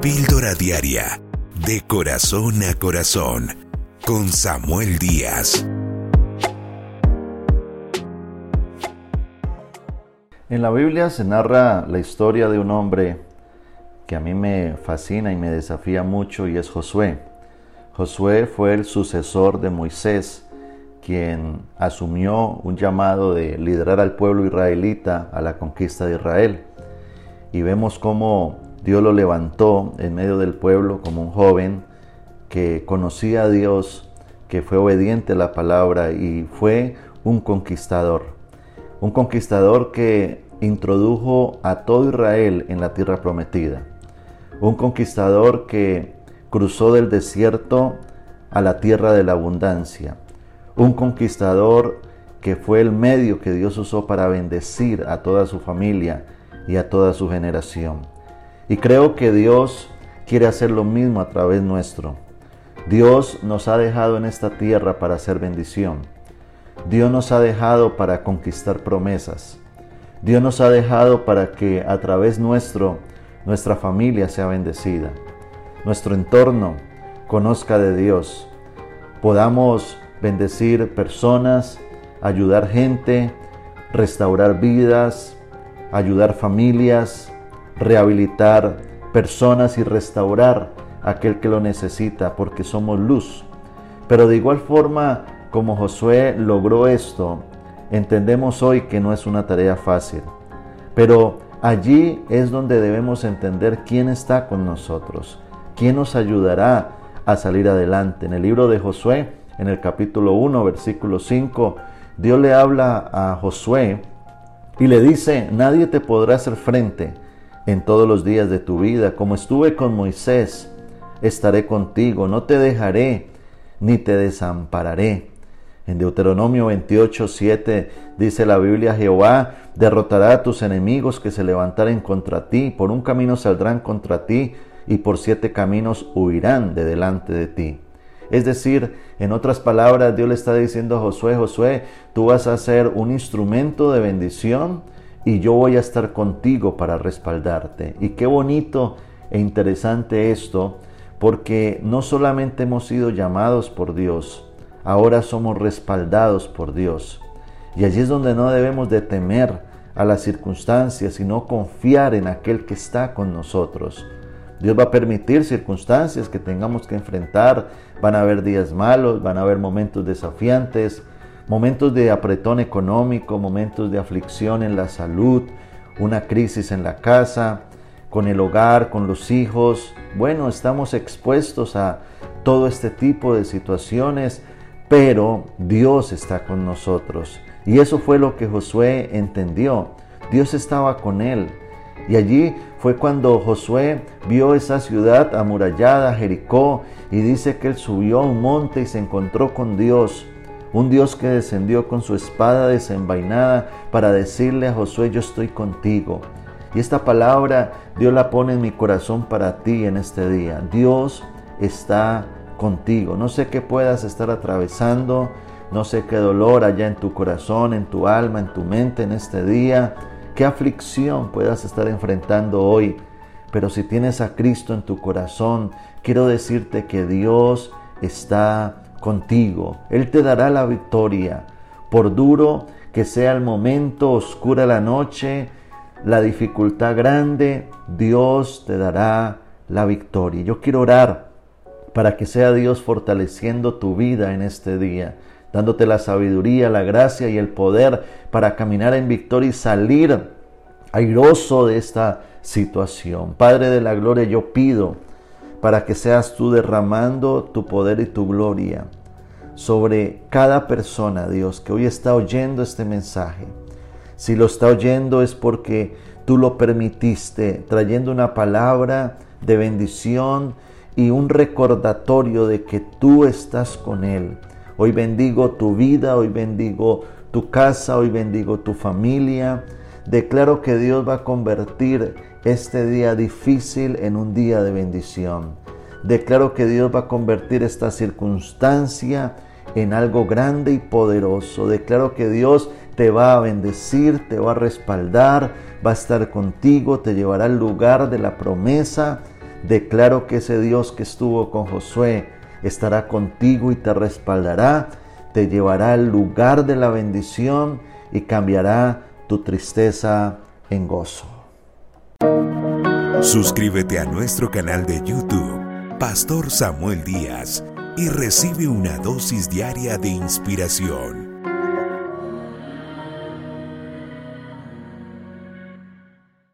Píldora Diaria, de corazón a corazón, con Samuel Díaz. En la Biblia se narra la historia de un hombre que a mí me fascina y me desafía mucho y es Josué. Josué fue el sucesor de Moisés, quien asumió un llamado de liderar al pueblo israelita a la conquista de Israel. Y vemos cómo Dios lo levantó en medio del pueblo como un joven que conocía a Dios, que fue obediente a la palabra y fue un conquistador. Un conquistador que introdujo a todo Israel en la tierra prometida. Un conquistador que cruzó del desierto a la tierra de la abundancia. Un conquistador que fue el medio que Dios usó para bendecir a toda su familia y a toda su generación. Y creo que Dios quiere hacer lo mismo a través nuestro. Dios nos ha dejado en esta tierra para hacer bendición. Dios nos ha dejado para conquistar promesas. Dios nos ha dejado para que a través nuestro nuestra familia sea bendecida. Nuestro entorno conozca de Dios. Podamos bendecir personas, ayudar gente, restaurar vidas, ayudar familias, rehabilitar personas y restaurar aquel que lo necesita, porque somos luz. Pero de igual forma como Josué logró esto, entendemos hoy que no es una tarea fácil. Pero allí es donde debemos entender quién está con nosotros, quién nos ayudará a salir adelante. En el libro de Josué, en el capítulo 1, versículo 5, Dios le habla a Josué y le dice, nadie te podrá hacer frente en todos los días de tu vida. Como estuve con Moisés, estaré contigo, no te dejaré ni te desampararé. En Deuteronomio 28, 7 dice la Biblia, Jehová derrotará a tus enemigos que se levantaren contra ti, por un camino saldrán contra ti y por siete caminos huirán de delante de ti. Es decir, en otras palabras, Dios le está diciendo a Josué, Josué, tú vas a ser un instrumento de bendición y yo voy a estar contigo para respaldarte. Y qué bonito e interesante esto, porque no solamente hemos sido llamados por Dios, ahora somos respaldados por Dios. Y allí es donde no debemos de temer a las circunstancias, sino confiar en aquel que está con nosotros. Dios va a permitir circunstancias que tengamos que enfrentar. Van a haber días malos, van a haber momentos desafiantes, momentos de apretón económico, momentos de aflicción en la salud, una crisis en la casa, con el hogar, con los hijos. Bueno, estamos expuestos a todo este tipo de situaciones, pero Dios está con nosotros. Y eso fue lo que Josué entendió. Dios estaba con él. Y allí fue cuando Josué vio esa ciudad amurallada, Jericó, y dice que él subió a un monte y se encontró con Dios un Dios que descendió con su espada desenvainada para decirle a Josué, yo estoy contigo. Y esta palabra Dios la pone en mi corazón para ti en este día. Dios está contigo. No sé qué puedas estar atravesando, no sé qué dolor haya en tu corazón, en tu alma, en tu mente en este día, qué aflicción puedas estar enfrentando hoy. Pero si tienes a Cristo en tu corazón, quiero decirte que Dios está contigo. Él te dará la victoria. Por duro que sea el momento, oscura la noche, la dificultad grande, Dios te dará la victoria. Yo quiero orar para que sea Dios fortaleciendo tu vida en este día, dándote la sabiduría, la gracia y el poder para caminar en victoria y salir airoso de esta situación. Padre de la gloria, yo pido para que seas tú derramando tu poder y tu gloria sobre cada persona, Dios, que hoy está oyendo este mensaje. Si lo está oyendo es porque tú lo permitiste, trayendo una palabra de bendición y un recordatorio de que tú estás con Él. Hoy bendigo tu vida, hoy bendigo tu casa, hoy bendigo tu familia. Declaro que Dios va a convertir este día difícil en un día de bendición. Declaro que Dios va a convertir esta circunstancia en algo grande y poderoso. Declaro que Dios te va a bendecir, te va a respaldar, va a estar contigo, te llevará al lugar de la promesa. Declaro que ese Dios que estuvo con Josué estará contigo y te respaldará, te llevará al lugar de la bendición y cambiará tu tristeza en gozo. Suscríbete a nuestro canal de YouTube, Pastor Samuel Díaz, y recibe una dosis diaria de inspiración.